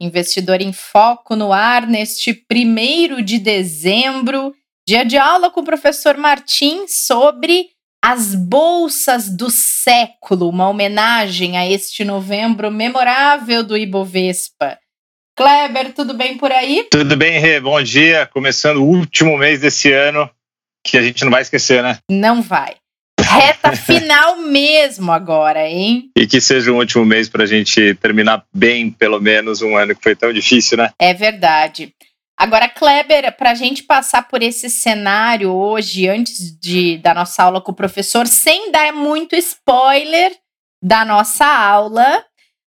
investidor em foco no ar neste primeiro de dezembro, dia de aula com o professor Martim sobre as bolsas do século, uma homenagem a este novembro memorável do Ibovespa. Kleber, tudo bem por aí? Tudo bem, Rê. Bom dia. Começando o último mês desse ano, que a gente não vai esquecer, né? Não vai. Reta final mesmo agora, hein? E que seja um último mês para a gente terminar bem, pelo menos, um ano que foi tão difícil, né? É verdade. Agora, Kleber, para a gente passar por esse cenário hoje, antes de, da nossa aula com o professor, sem dar muito spoiler da nossa aula,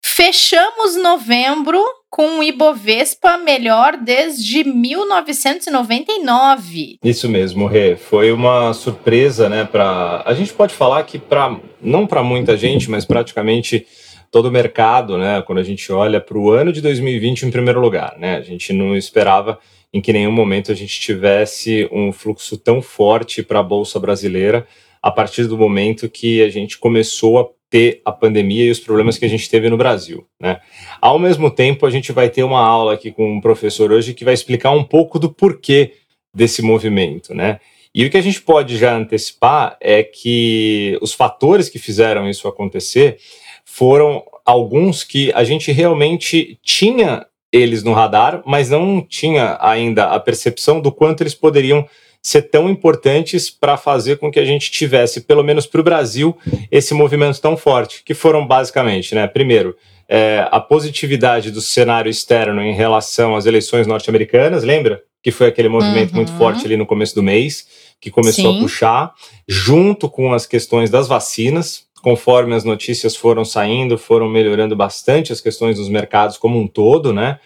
fechamos novembro com o Ibovespa melhor desde 1999. Isso mesmo, Rê. Foi uma surpresa, né? Para a gente pode falar que para não para muita gente, mas praticamente todo o mercado, né? Quando a gente olha para o ano de 2020 em primeiro lugar, né? A gente não esperava em que nenhum momento a gente tivesse um fluxo tão forte para a bolsa brasileira a partir do momento que a gente começou a ter a pandemia e os problemas que a gente teve no Brasil. Né? Ao mesmo tempo, a gente vai ter uma aula aqui com um professor hoje que vai explicar um pouco do porquê desse movimento. Né? E o que a gente pode já antecipar é que os fatores que fizeram isso acontecer foram alguns que a gente realmente tinha eles no radar, mas não tinha ainda a percepção do quanto eles poderiam ser tão importantes para fazer com que a gente tivesse, pelo menos para o Brasil, esse movimento tão forte, que foram basicamente, né? Primeiro, é, a positividade do cenário externo em relação às eleições norte-americanas, lembra? Que foi aquele movimento uhum. muito forte ali no começo do mês, que começou Sim. a puxar, junto com as questões das vacinas, conforme as notícias foram saindo, foram melhorando bastante as questões dos mercados como um todo, né?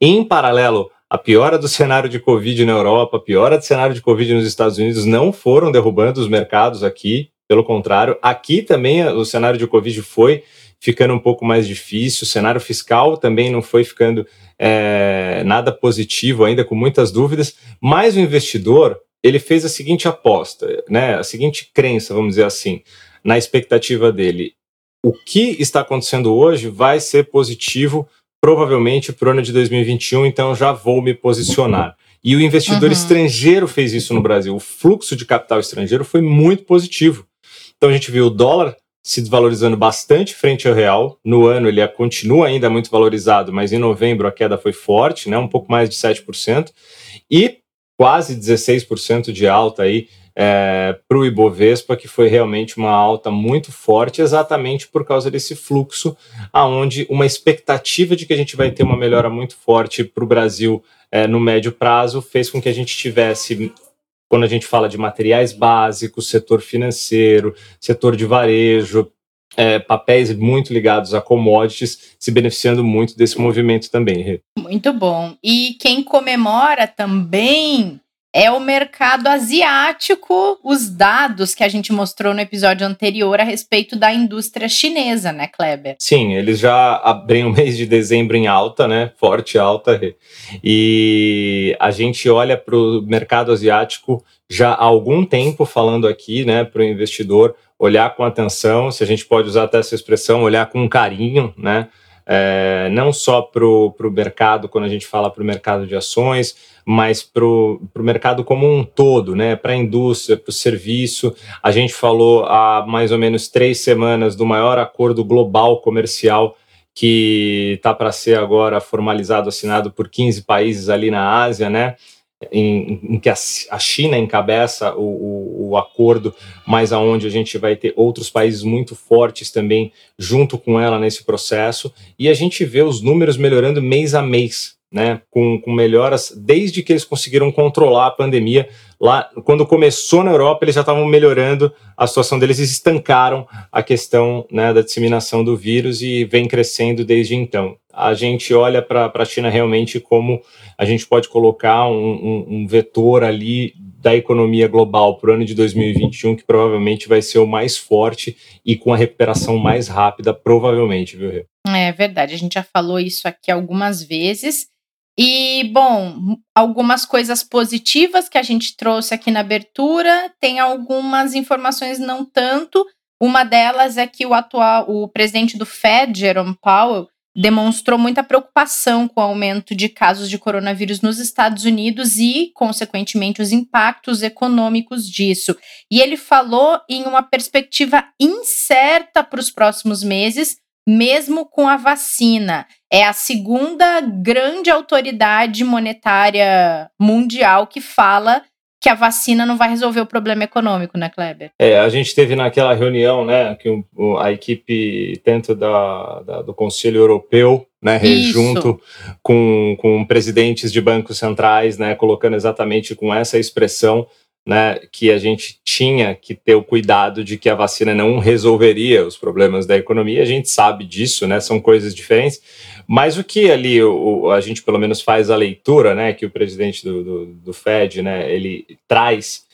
Em paralelo, a piora do cenário de Covid na Europa, a piora do cenário de Covid nos Estados Unidos não foram derrubando os mercados aqui, pelo contrário, aqui também o cenário de Covid foi ficando um pouco mais difícil, o cenário fiscal também não foi ficando é, nada positivo ainda, com muitas dúvidas, mas o investidor ele fez a seguinte aposta, né, a seguinte crença, vamos dizer assim, na expectativa dele. O que está acontecendo hoje vai ser positivo provavelmente para o ano de 2021, então já vou me posicionar. E o investidor uhum. estrangeiro fez isso no Brasil. O fluxo de capital estrangeiro foi muito positivo. Então a gente viu o dólar se desvalorizando bastante frente ao real. No ano ele continua ainda muito valorizado, mas em novembro a queda foi forte, né, um pouco mais de 7%, e quase 16% de alta aí é, para o Ibovespa, que foi realmente uma alta muito forte, exatamente por causa desse fluxo, aonde uma expectativa de que a gente vai ter uma melhora muito forte para o Brasil é, no médio prazo fez com que a gente tivesse quando a gente fala de materiais básicos, setor financeiro, setor de varejo, é, papéis muito ligados a commodities, se beneficiando muito desse movimento também. Muito bom. E quem comemora também é o mercado asiático, os dados que a gente mostrou no episódio anterior a respeito da indústria chinesa, né, Kleber? Sim, eles já abrem o mês de dezembro em alta, né? Forte alta. E a gente olha para o mercado asiático já há algum tempo falando aqui, né, para o investidor olhar com atenção, se a gente pode usar até essa expressão, olhar com carinho, né? É, não só para o mercado, quando a gente fala para o mercado de ações, mas para o mercado como um todo, né? para a indústria, para o serviço. A gente falou há mais ou menos três semanas do maior acordo global comercial que está para ser agora formalizado, assinado por 15 países ali na Ásia, né? Em, em que a, a, China encabeça o, o, o, acordo, mas aonde a gente vai ter outros países muito fortes também junto com ela nesse processo, e a gente vê os números melhorando mês a mês né, com, com melhoras desde que eles conseguiram controlar a pandemia. Lá, quando começou na Europa, eles já estavam melhorando a situação deles e estancaram a questão né, da disseminação do vírus e vem crescendo desde então. A gente olha para a China realmente como a gente pode colocar um, um, um vetor ali da economia global para o ano de 2021, que provavelmente vai ser o mais forte e com a recuperação mais rápida, provavelmente, viu, É verdade, a gente já falou isso aqui algumas vezes. E, bom, algumas coisas positivas que a gente trouxe aqui na abertura, tem algumas informações não tanto. Uma delas é que o atual, o presidente do Fed, Jerome Powell, demonstrou muita preocupação com o aumento de casos de coronavírus nos Estados Unidos e, consequentemente, os impactos econômicos disso. E ele falou em uma perspectiva incerta para os próximos meses, mesmo com a vacina. É a segunda grande autoridade monetária mundial que fala que a vacina não vai resolver o problema econômico, né, Kleber? É, a gente teve naquela reunião, né, que a equipe tanto da, da do Conselho Europeu, né, junto com, com presidentes de bancos centrais, né, colocando exatamente com essa expressão né, que a gente tinha que ter o cuidado de que a vacina não resolveria os problemas da economia. A gente sabe disso, né? São coisas diferentes. Mas o que ali o, a gente pelo menos faz a leitura, né, que o presidente do, do, do Fed, né, ele traz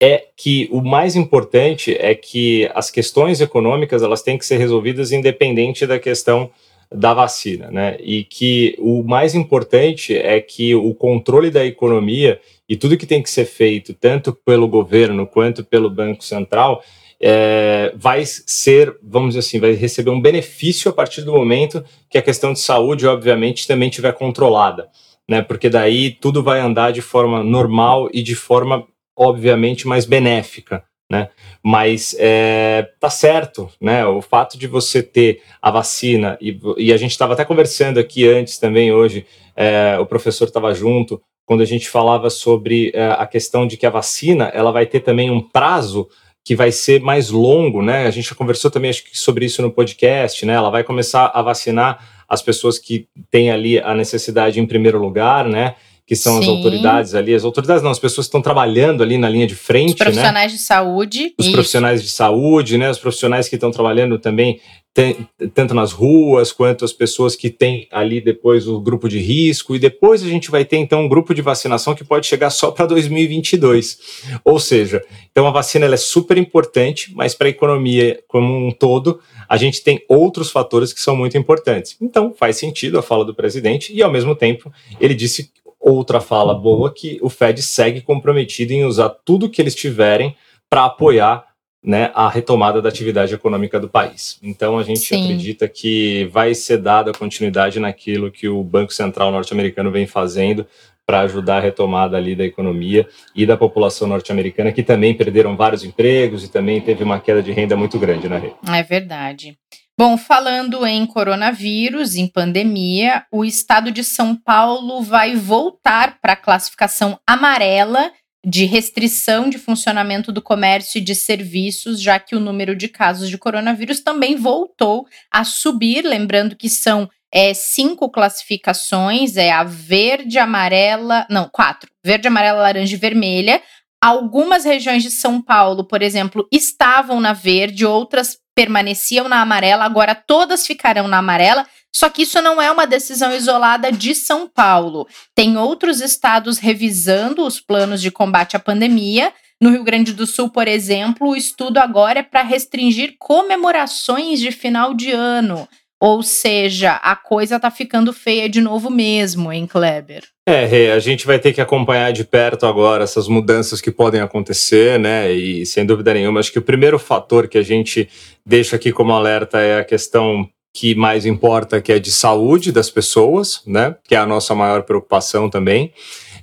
é que o mais importante é que as questões econômicas elas têm que ser resolvidas independente da questão da vacina, né? E que o mais importante é que o controle da economia e tudo que tem que ser feito, tanto pelo governo quanto pelo Banco Central, é, vai ser, vamos dizer assim, vai receber um benefício a partir do momento que a questão de saúde, obviamente, também estiver controlada, né? Porque daí tudo vai andar de forma normal e de forma, obviamente, mais benéfica. Né? Mas é, tá certo, né? O fato de você ter a vacina, e, e a gente estava até conversando aqui antes também hoje, é, o professor estava junto, quando a gente falava sobre uh, a questão de que a vacina ela vai ter também um prazo que vai ser mais longo, né? A gente já conversou também acho que sobre isso no podcast, né? Ela vai começar a vacinar as pessoas que têm ali a necessidade em primeiro lugar, né? Que são Sim. as autoridades ali, as autoridades não, as pessoas que estão trabalhando ali na linha de frente, Os né? profissionais né? de saúde. Os isso. profissionais de saúde, né? Os profissionais que estão trabalhando também tem, tanto nas ruas quanto as pessoas que têm ali depois o grupo de risco, e depois a gente vai ter então um grupo de vacinação que pode chegar só para 2022. Ou seja, então a vacina é super importante, mas para a economia como um todo, a gente tem outros fatores que são muito importantes. Então faz sentido a fala do presidente, e ao mesmo tempo ele disse outra fala boa que o Fed segue comprometido em usar tudo que eles tiverem para apoiar né, a retomada da atividade econômica do país. Então a gente Sim. acredita que vai ser dada continuidade naquilo que o Banco Central norte-americano vem fazendo para ajudar a retomada ali da economia e da população norte-americana que também perderam vários empregos e também teve uma queda de renda muito grande na rede. É verdade. Bom, falando em coronavírus, em pandemia, o estado de São Paulo vai voltar para a classificação amarela de restrição de funcionamento do comércio e de serviços, já que o número de casos de coronavírus também voltou a subir. Lembrando que são é, cinco classificações: é a verde, amarela, não, quatro: verde, amarela, laranja e vermelha. Algumas regiões de São Paulo, por exemplo, estavam na verde, outras permaneciam na amarela, agora todas ficarão na amarela. Só que isso não é uma decisão isolada de São Paulo. Tem outros estados revisando os planos de combate à pandemia. No Rio Grande do Sul, por exemplo, o estudo agora é para restringir comemorações de final de ano. Ou seja, a coisa tá ficando feia de novo mesmo, hein, Kleber? É, a gente vai ter que acompanhar de perto agora essas mudanças que podem acontecer, né? E sem dúvida nenhuma, acho que o primeiro fator que a gente deixa aqui como alerta é a questão que mais importa, que é de saúde das pessoas, né? Que é a nossa maior preocupação também.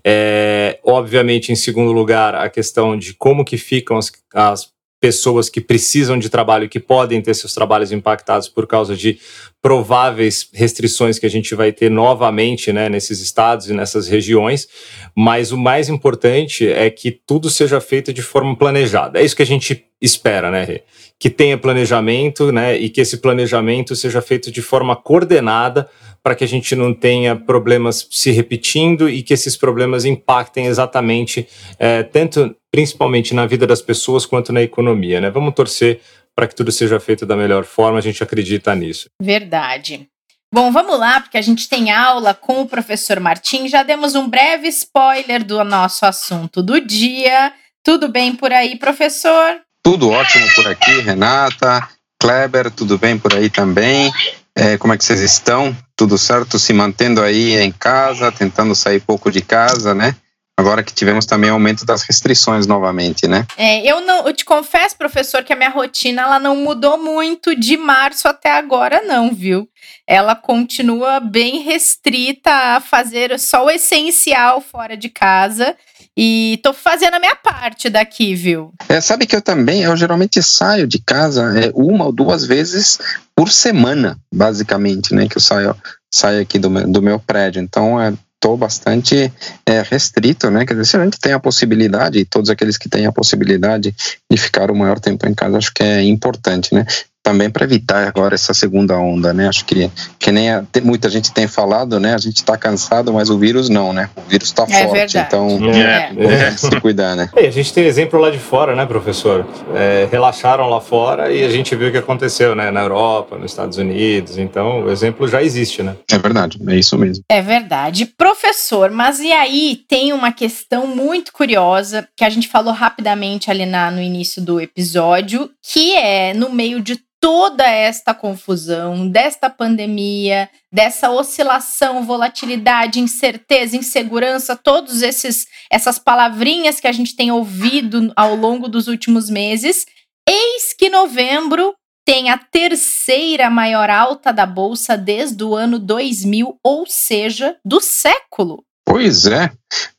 É, obviamente, em segundo lugar, a questão de como que ficam as, as pessoas que precisam de trabalho que podem ter seus trabalhos impactados por causa de prováveis restrições que a gente vai ter novamente né, nesses estados e nessas regiões, mas o mais importante é que tudo seja feito de forma planejada. É isso que a gente espera, né, Rê? Que tenha planejamento, né, e que esse planejamento seja feito de forma coordenada para que a gente não tenha problemas se repetindo e que esses problemas impactem exatamente é, tanto principalmente na vida das pessoas quanto na economia, né? Vamos torcer para que tudo seja feito da melhor forma, a gente acredita nisso. Verdade. Bom, vamos lá, porque a gente tem aula com o professor Martim. Já demos um breve spoiler do nosso assunto do dia. Tudo bem por aí, professor? Tudo ótimo por aqui, Renata, Kleber, tudo bem por aí também? É, como é que vocês estão? Tudo certo? Se mantendo aí em casa, tentando sair pouco de casa, né? Agora que tivemos também aumento das restrições novamente, né? É, eu não, eu te confesso, professor, que a minha rotina ela não mudou muito de março até agora, não, viu? Ela continua bem restrita a fazer só o essencial fora de casa. E tô fazendo a minha parte daqui, viu? É, sabe que eu também, eu geralmente saio de casa é, uma ou duas vezes por semana, basicamente, né? Que eu saio, saio aqui do, do meu prédio. Então, é, estou bastante é, restrito, né? Quer dizer, se a gente tem a possibilidade, todos aqueles que têm a possibilidade de ficar o maior tempo em casa, acho que é importante, né? Também para evitar agora essa segunda onda, né? Acho que, que nem a, muita gente tem falado, né? A gente está cansado, mas o vírus não, né? O vírus está é forte, verdade. então é, é. é. se cuidar, né? a gente tem exemplo lá de fora, né, professor? É, relaxaram lá fora e a gente viu o que aconteceu, né? Na Europa, nos Estados Unidos. Então, o exemplo já existe, né? É verdade, é isso mesmo. É verdade. Professor, mas e aí tem uma questão muito curiosa que a gente falou rapidamente ali na, no início do episódio, que é no meio de toda esta confusão, desta pandemia, dessa oscilação, volatilidade, incerteza, insegurança, todos esses essas palavrinhas que a gente tem ouvido ao longo dos últimos meses, eis que novembro tem a terceira maior alta da bolsa desde o ano 2000, ou seja, do século. Pois é.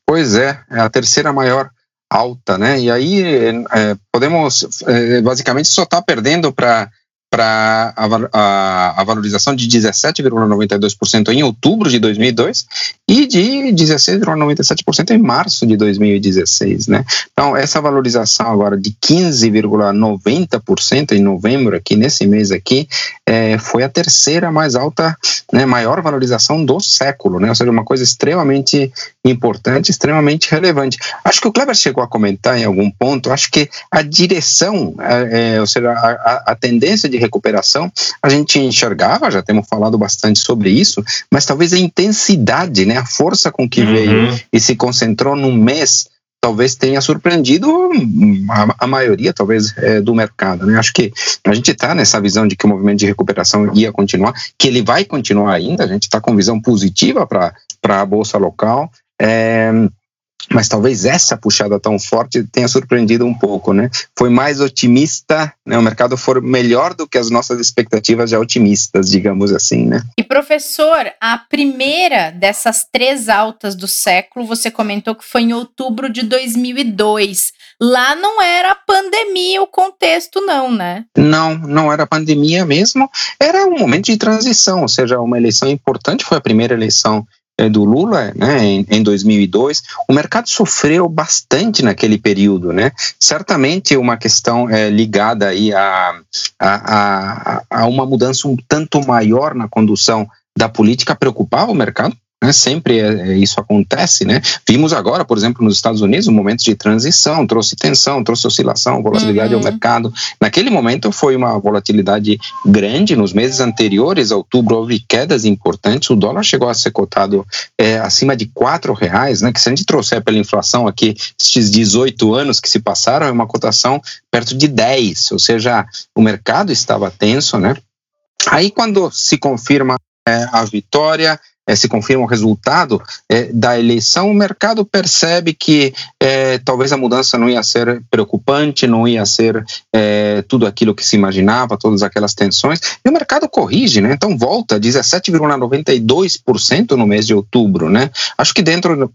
Pois é, é a terceira maior alta, né? E aí é, podemos é, basicamente só estar tá perdendo para para a, a, valorização de 17,92% em outubro de 2002 e de 16,97% em março de 2016, né? Então, essa valorização agora de 15,90% em novembro, aqui nesse mês aqui, é, foi a terceira mais alta, né, maior valorização do século, né? Ou seja, uma coisa extremamente importante, extremamente relevante. Acho que o Kleber chegou a comentar em algum ponto, acho que a direção, é, é, ou seja, a, a tendência de recuperação, a gente enxergava, já temos falado bastante sobre isso, mas talvez a intensidade, né, a força com que uhum. veio e se concentrou num mês talvez tenha surpreendido a, a maioria, talvez, é, do mercado. Né? Acho que a gente está nessa visão de que o movimento de recuperação ia continuar, que ele vai continuar ainda, a gente está com visão positiva para a Bolsa local. É, mas talvez essa puxada tão forte tenha surpreendido um pouco, né? Foi mais otimista, né? O mercado foi melhor do que as nossas expectativas já otimistas, digamos assim, né? E professor, a primeira dessas três altas do século, você comentou que foi em outubro de 2002. Lá não era pandemia o contexto, não, né? Não, não era pandemia mesmo. Era um momento de transição, ou seja, uma eleição importante, foi a primeira eleição do Lula né, em, em 2002, o mercado sofreu bastante naquele período. Né? Certamente uma questão é, ligada aí a, a, a, a uma mudança um tanto maior na condução da política preocupava o mercado, né? Sempre é, é, isso acontece, né? Vimos agora, por exemplo, nos Estados Unidos, um momento de transição, trouxe tensão, trouxe oscilação, volatilidade uhum. ao mercado. Naquele momento foi uma volatilidade grande. Nos meses anteriores, a outubro, houve quedas importantes. O dólar chegou a ser cotado é, acima de quatro reais, né? Que se a gente trouxer pela inflação aqui, esses 18 anos que se passaram, é uma cotação perto de 10, ou seja, o mercado estava tenso, né? Aí, quando se confirma é, a vitória, é, se confirma o resultado é, da eleição, o mercado percebe que é, talvez a mudança não ia ser preocupante, não ia ser é, tudo aquilo que se imaginava, todas aquelas tensões, e o mercado corrige, né? Então volta 17,92% no mês de outubro, né? Acho que dentro,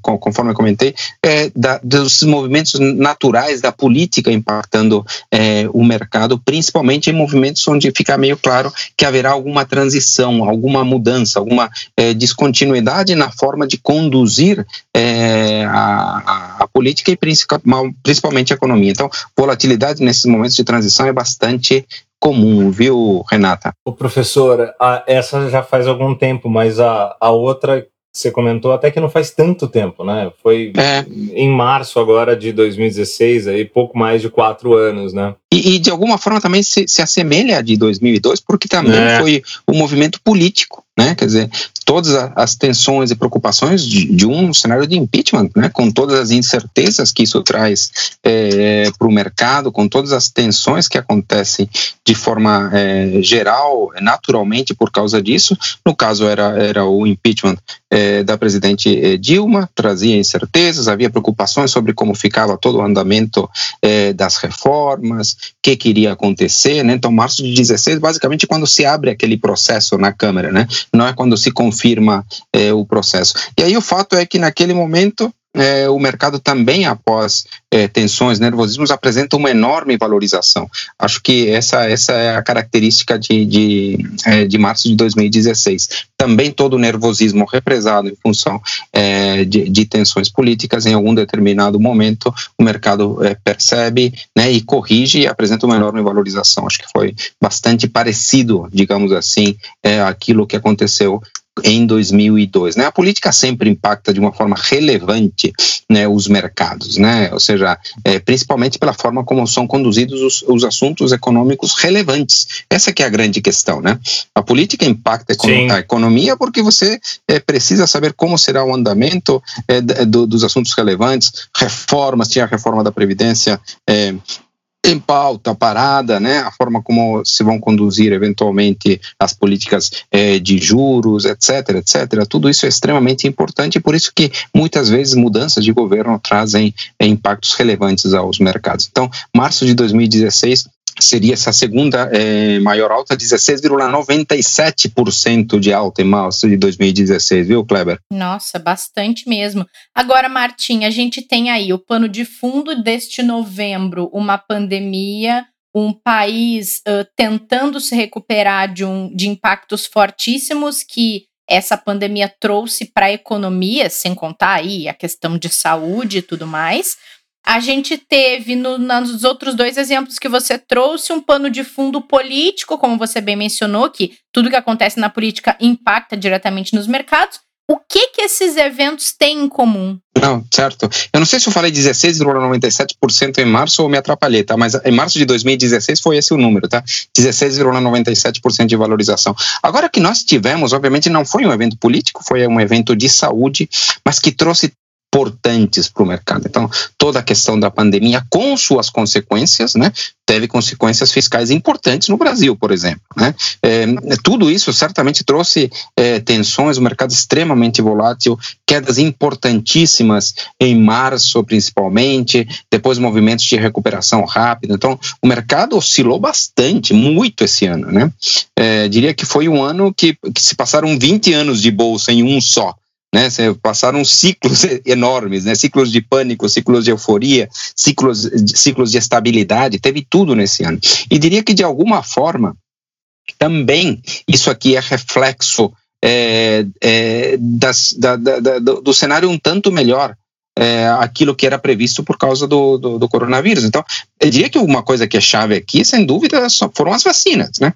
conforme eu comentei, é, da, dos movimentos naturais da política impactando é, o mercado, principalmente em movimentos onde fica meio claro que haverá alguma transição, alguma mudança, alguma é, descontinuidade na forma de conduzir é, a, a, política e principalmente a economia. Então, volatilidade nesses momentos de transição é bastante comum, viu, Renata? O professor, a, essa já faz algum tempo, mas a, a outra você comentou até que não faz tanto tempo, né? Foi é. em março agora de 2016, aí pouco mais de quatro anos, né? E, e de alguma forma também se, se assemelha a de 2002, porque também é. foi um movimento político né? Quer dizer, todas as tensões e preocupações de, de um cenário de impeachment, né? Com todas as incertezas que isso traz é, para o mercado, com todas as tensões que acontecem de forma é, geral, naturalmente por causa disso. No caso era era o impeachment é, da presidente é, Dilma, trazia incertezas, havia preocupações sobre como ficava todo o andamento é, das reformas, o que queria acontecer, né? Então março de 16, basicamente quando se abre aquele processo na Câmara, né? não é quando se confirma é, o processo. E aí o fato é que naquele momento é, o mercado também, após é, tensões, nervosismos, apresenta uma enorme valorização. Acho que essa, essa é a característica de, de, é, de março de 2016. Também todo o nervosismo represado em função de, de, tensões políticas, em algum determinado momento, o mercado percebe né, e corrige e apresenta uma enorme valorização. Acho que foi bastante parecido, digamos assim, é, aquilo que aconteceu em 2002. Né? A política sempre impacta de uma forma relevante né, os mercados, né? ou seja, é, principalmente pela forma como são conduzidos os, os, assuntos econômicos relevantes. Essa que é a grande questão. Né? A política impacta a economia porque você é, precisa saber como será o andamento é, do, dos assuntos relevantes, reformas, tinha a reforma da Previdência é, em pauta, parada, né, a forma como se vão conduzir eventualmente as políticas eh, de juros, etc, etc. Tudo isso é extremamente importante e por isso que muitas vezes mudanças de governo trazem eh, impactos relevantes aos mercados. Então, março de 2016 seria essa segunda é, maior alta, 16,97% de alta em março de 2016, viu, Kleber? Nossa, bastante mesmo. Agora, Martim, a gente tem aí o pano de fundo deste novembro, uma pandemia, um país uh, tentando se recuperar de, um, de impactos fortíssimos que essa pandemia trouxe para a economia, sem contar aí a questão de saúde e tudo mais. A gente teve no, nos outros dois exemplos que você trouxe um pano de fundo político, como você bem mencionou, que tudo que acontece na política impacta diretamente nos mercados. O que que esses eventos têm em comum? Não, certo. Eu não sei se eu falei 16,97% em março ou me atrapalhei, tá? Mas em março de 2016 foi esse o número, tá? 16,97% de valorização. Agora que nós tivemos, obviamente não foi um evento político, foi um evento de saúde, mas que trouxe importantes para o mercado. Então, toda a questão da pandemia, com suas consequências, né, teve consequências fiscais importantes no Brasil, por exemplo. Né? É, tudo isso certamente trouxe é, tensões, o mercado extremamente volátil, quedas importantíssimas em março, principalmente, depois movimentos de recuperação rápida. Então, o mercado oscilou bastante, muito esse ano. Né? É, diria que foi um ano que, que se passaram 20 anos de bolsa em um só né? Passaram ciclos enormes, né? Ciclos de pânico, ciclos de euforia, ciclos, ciclos de estabilidade, teve tudo nesse ano. E diria que de alguma forma também isso aqui é reflexo é, é, das, da, da, da, do cenário um tanto melhor é, aquilo que era previsto por causa do, do, do, coronavírus. Então, eu diria que uma coisa que é chave aqui, sem dúvida, foram as vacinas, né?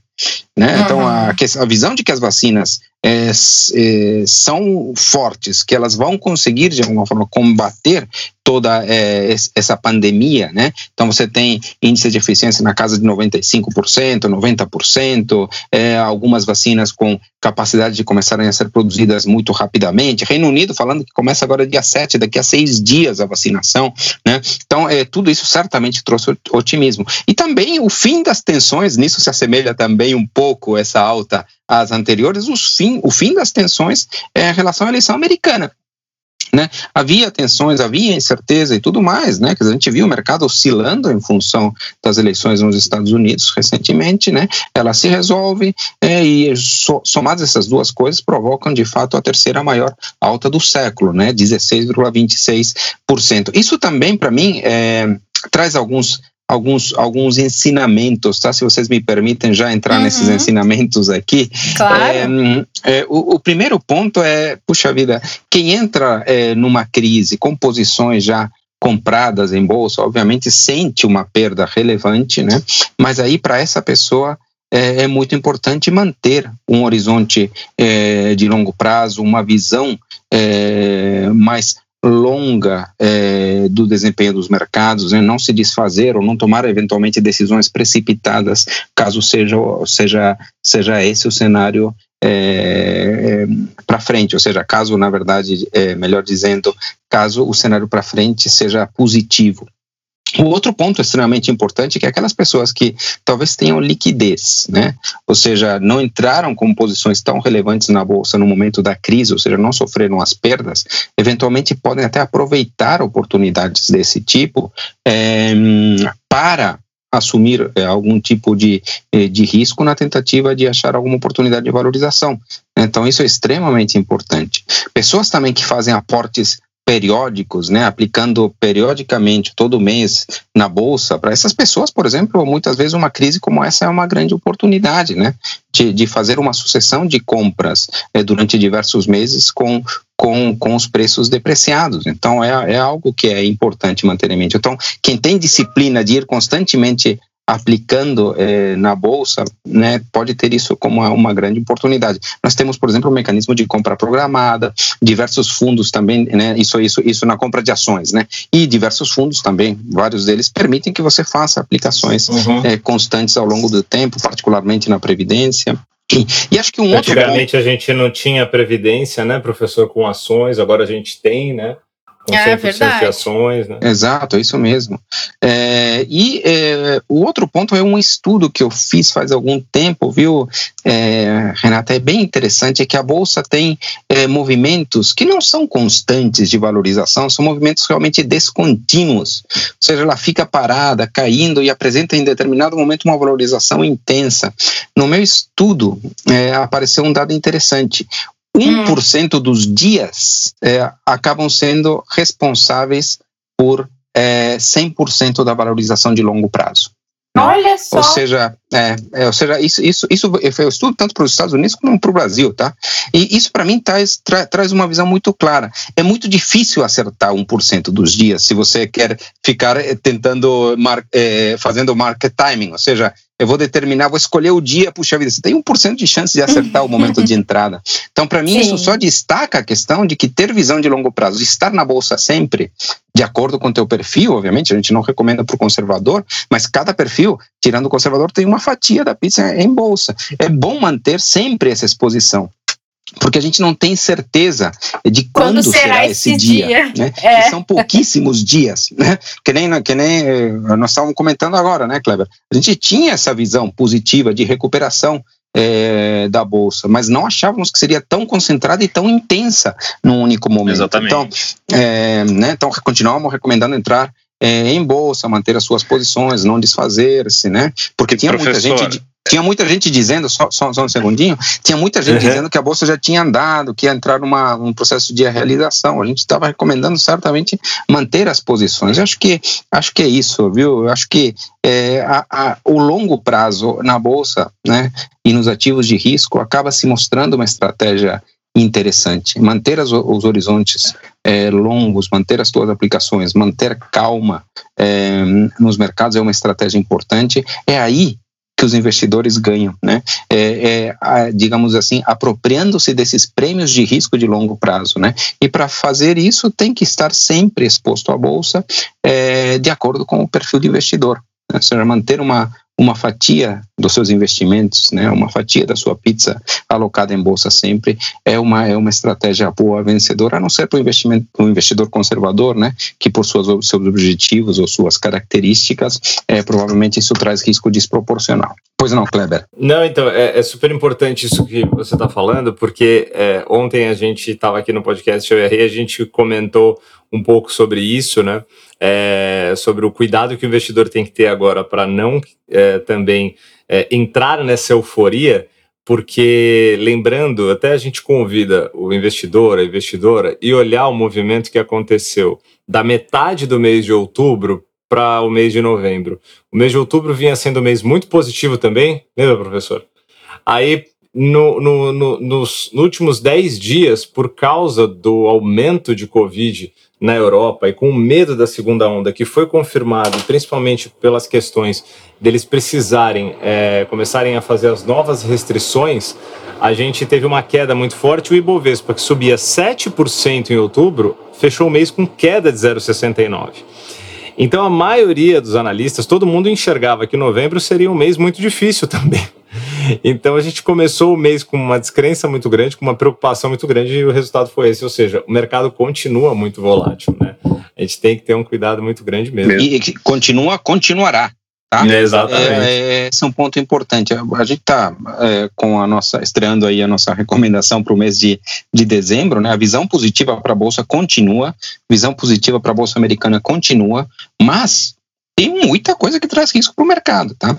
né? Então, a, a visão de que as vacinas é, é, são fortes, que elas vão conseguir, de alguma forma, combater toda é, essa pandemia, né? Então você tem índice de eficiência na casa de 95%, 90%, é, algumas vacinas com capacidade de começarem a ser produzidas muito rapidamente. Reino Unido falando que começa agora dia 7, daqui a seis dias a vacinação, né? Então é, tudo isso certamente trouxe otimismo. E também o fim das tensões, nisso se assemelha também um pouco essa alta às anteriores, os fim, o fim das tensões é em relação à eleição americana. Né? Havia tensões, havia incerteza e tudo mais, né? a gente viu o mercado oscilando em função das eleições nos Estados Unidos recentemente, né? Ela se resolve é, e somadas essas duas coisas provocam de fato a terceira maior alta do século, né? 16,26%. Isso também para mim é, traz alguns alguns, alguns ensinamentos, tá? Se vocês me permitem já entrar uhum. nesses ensinamentos aqui. Claro. É, é, o, o, primeiro ponto é, puxa vida, quem entra é, numa crise com posições já compradas em bolsa, obviamente sente uma perda relevante, né? Mas aí para essa pessoa é, é, muito importante manter um horizonte é, de longo prazo, uma visão é, mais longa é, do desempenho dos mercados, né? não se desfazer ou não tomar eventualmente decisões precipitadas, caso seja, seja, seja esse o cenário é, é, para frente, ou seja, caso, na verdade, é, melhor dizendo, caso o cenário para frente seja positivo. O outro ponto extremamente importante é que aquelas pessoas que talvez tenham liquidez, né? ou seja, não entraram com posições tão relevantes na bolsa no momento da crise, ou seja, não sofreram as perdas, eventualmente podem até aproveitar oportunidades desse tipo é, para assumir é, algum tipo de, eh, de risco na tentativa de achar alguma oportunidade de valorização. Então, isso é extremamente importante. Pessoas também que fazem aportes periódicos, né, aplicando periodicamente todo mês na bolsa, para essas pessoas, por exemplo, muitas vezes uma crise como essa é uma grande oportunidade, né, de, de fazer uma sucessão de compras é, durante diversos meses com, com, com os preços depreciados. Então, é, é algo que é importante manter em mente. Então, quem tem disciplina de ir constantemente aplicando eh, na bolsa, né, pode ter isso como uma, grande oportunidade. Nós temos, por exemplo, o um mecanismo de compra programada, diversos fundos também, né, isso, isso, isso na compra de ações, né, e diversos fundos também, vários deles permitem que você faça aplicações uhum. eh, constantes ao longo do tempo, particularmente na previdência. E, e acho que um outro Antigamente ponto... a gente não tinha previdência, né, professor, com ações, agora a gente tem, né? É verdade. ações, né? Exato, é isso mesmo. É, e é, o outro ponto é um estudo que eu fiz faz algum tempo, viu, é, Renata? É bem interessante, é que a Bolsa tem é, movimentos que não são constantes de valorização, são movimentos realmente descontínuos. Ou seja, ela fica parada, caindo e apresenta em determinado momento uma valorização intensa. No meu estudo, é, apareceu um dado interessante. 1% hum. dos dias é, acabam sendo responsáveis por é, 100% da valorização de longo prazo. Olha só. Ou seja, é, é, ou seja isso, isso, isso eu estudo tanto para os Estados Unidos como para o Brasil, tá? E isso para mim traz, tra, traz uma visão muito clara. É muito difícil acertar 1% dos dias se você quer ficar é, tentando, mar, é, fazendo market timing, ou seja, eu vou determinar, vou escolher o dia, puxa vida, você tem 1% de chance de acertar o momento de entrada. Então, para mim, Sim. isso só destaca a questão de que ter visão de longo prazo, estar na bolsa sempre, de acordo com o teu perfil, obviamente, a gente não recomenda para o conservador, mas cada perfil, tirando o conservador, tem uma fatia da pizza em bolsa. É bom manter sempre essa exposição porque a gente não tem certeza de quando, quando será, será, esse dia, dia. Né? É. Que são pouquíssimos dias, né? Que nem, que nem eh, nós estávamos comentando agora, né, Kleber? A gente tinha essa visão positiva de recuperação é, da bolsa, mas não achávamos que seria tão concentrada e tão intensa num único momento. Exatamente. Então, é, né, então continuamos recomendando entrar é, em bolsa, manter as suas posições, não desfazer-se, né? Porque tinha muita gente. Tinha muita gente dizendo, só, só, só um segundinho, tinha muita gente uhum. dizendo que a bolsa já tinha andado, que ia entrar numa, num processo de realização. A gente estava recomendando certamente manter as posições. Eu acho que acho que é isso, viu? Eu acho que é, a, a, o longo prazo na bolsa, né, e nos ativos de risco acaba se mostrando uma estratégia interessante. Manter as, os horizontes é, longos, manter as suas aplicações, manter calma é, nos mercados é uma estratégia importante. É aí que os investidores ganham, né? É, é, digamos assim, apropriando-se desses prêmios de risco de longo prazo, né? E para fazer isso tem que estar sempre exposto à bolsa, é, de acordo com o perfil do investidor. Né? Ou seja, manter uma, uma fatia dos seus investimentos, né, uma fatia da sua pizza alocada em bolsa sempre é uma é uma estratégia boa vencedora, a não ser para o investimento um investidor conservador, né, que por suas seus objetivos ou suas características, é provavelmente isso traz risco desproporcional. Pois não, Kleber? Não, então é, é super importante isso que você está falando, porque é, ontem a gente estava aqui no podcast Eu Errei, a gente comentou um pouco sobre isso, né? É, sobre o cuidado que o investidor tem que ter agora para não é, também é, entrar nessa euforia, porque lembrando, até a gente convida o investidor, a investidora, e olhar o movimento que aconteceu da metade do mês de outubro para o mês de novembro. O mês de outubro vinha sendo um mês muito positivo também, lembra, professor? Aí no, no, no, nos, últimos 10 dias, por causa do aumento de Covid na Europa e com o medo da segunda onda, que foi confirmado principalmente pelas questões deles precisarem é, começarem a fazer as novas restrições, a gente teve uma queda muito forte. O Ibovespa, que subia 7% em outubro, fechou o mês com queda de 0,69%. Então, a maioria dos analistas, todo mundo enxergava que novembro seria um mês muito difícil também. Então a gente começou o mês com uma descrença muito grande, com uma preocupação muito grande e o resultado foi esse, ou seja, o mercado continua muito volátil, né? A gente tem que ter um cuidado muito grande mesmo. E, continua, continuará. Tá? É, exatamente. É, esse é um ponto importante. A gente está é, com a nossa estreando aí a nossa recomendação para o mês de, de dezembro, né? A visão positiva para a bolsa continua, visão positiva para a bolsa americana continua, mas tem muita coisa que traz risco para o mercado, tá?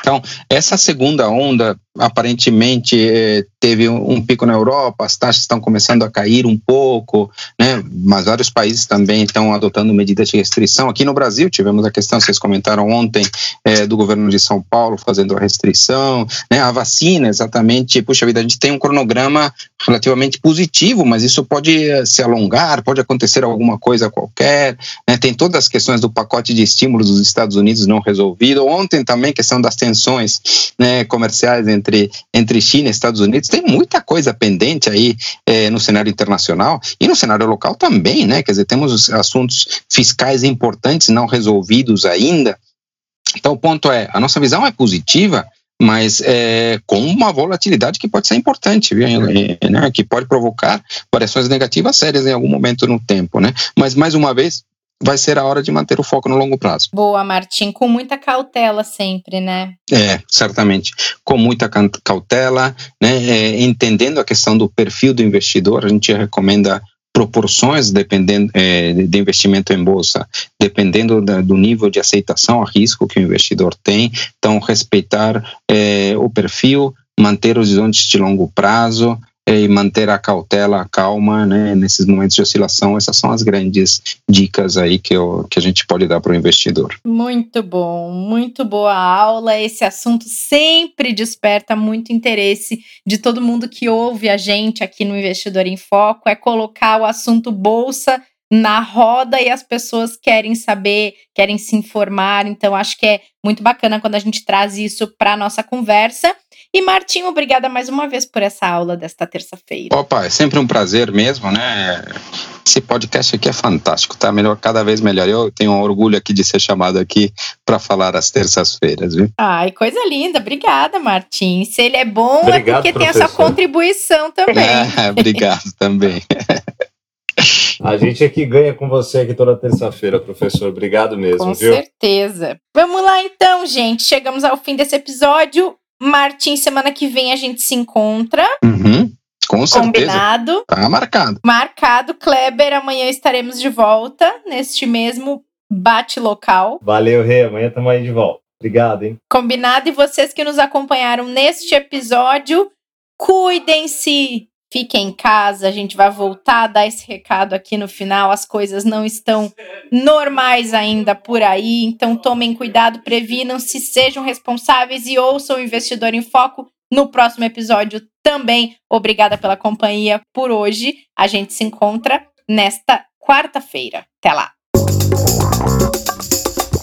Então, essa segunda onda aparentemente eh, teve um pico na Europa, as taxas estão começando a cair um pouco, né? mas vários países também estão adotando medidas de restrição. Aqui no Brasil tivemos a questão, vocês comentaram ontem, eh, do governo de São Paulo fazendo a restrição, né? a vacina exatamente, puxa vida, a gente tem um cronograma relativamente positivo, mas isso pode eh, se alongar, pode acontecer alguma coisa qualquer, né? tem todas as questões do pacote de estímulos dos Estados Unidos não resolvido, ontem também questão das tensões né, comerciais entre entre, entre China e Estados Unidos, tem muita coisa pendente aí é, no cenário internacional e no cenário local também, né? Quer dizer, temos assuntos fiscais importantes não resolvidos ainda. Então, o ponto é: a nossa visão é positiva, mas é, com uma volatilidade que pode ser importante, viu? Né? que pode provocar variações negativas sérias em algum momento no tempo. Né? Mas, mais uma vez, vai ser a hora de manter o foco no longo prazo. Boa, Martim, com muita cautela sempre, né? É, certamente, com muita cautela, né? É, entendendo a questão do perfil do investidor, a gente recomenda proporções dependendo é, de investimento em bolsa, dependendo da, do nível de aceitação a risco que o investidor tem. Então, respeitar é, o perfil, manter os horizontes de longo prazo, e manter a cautela, a calma, né, nesses momentos de oscilação. Essas são as grandes dicas aí que, eu, que a gente pode dar para o investidor. Muito bom, muito boa aula. Esse assunto sempre desperta muito interesse de todo mundo que ouve a gente aqui no Investidor em Foco. É colocar o assunto bolsa na roda e as pessoas querem saber, querem se informar. Então, acho que é muito bacana quando a gente traz isso para a nossa conversa. E Martim, obrigada mais uma vez por essa aula desta terça-feira. Opa, é sempre um prazer mesmo, né? Esse podcast aqui é fantástico, tá melhor, cada vez melhor. Eu tenho um orgulho aqui de ser chamado aqui para falar às terças-feiras, viu? Ai, coisa linda. Obrigada, Martim. Se ele é bom, é Obrigado, é porque professor. tem essa contribuição também. É, obrigado também. A gente aqui ganha com você aqui toda terça-feira, professor. Obrigado mesmo, com viu? Com certeza. Vamos lá então, gente. Chegamos ao fim desse episódio. Martim, semana que vem a gente se encontra. Uhum. Com certeza. Combinado. Tá marcado. Marcado. Kleber, amanhã estaremos de volta neste mesmo bate local. Valeu, Rê. Amanhã estamos aí de volta. Obrigado, hein? Combinado. E vocês que nos acompanharam neste episódio, cuidem-se. Fiquem em casa, a gente vai voltar a dar esse recado aqui no final. As coisas não estão normais ainda por aí, então tomem cuidado, previnam-se, sejam responsáveis e ouçam o Investidor em Foco no próximo episódio também. Obrigada pela companhia por hoje. A gente se encontra nesta quarta-feira. Até lá!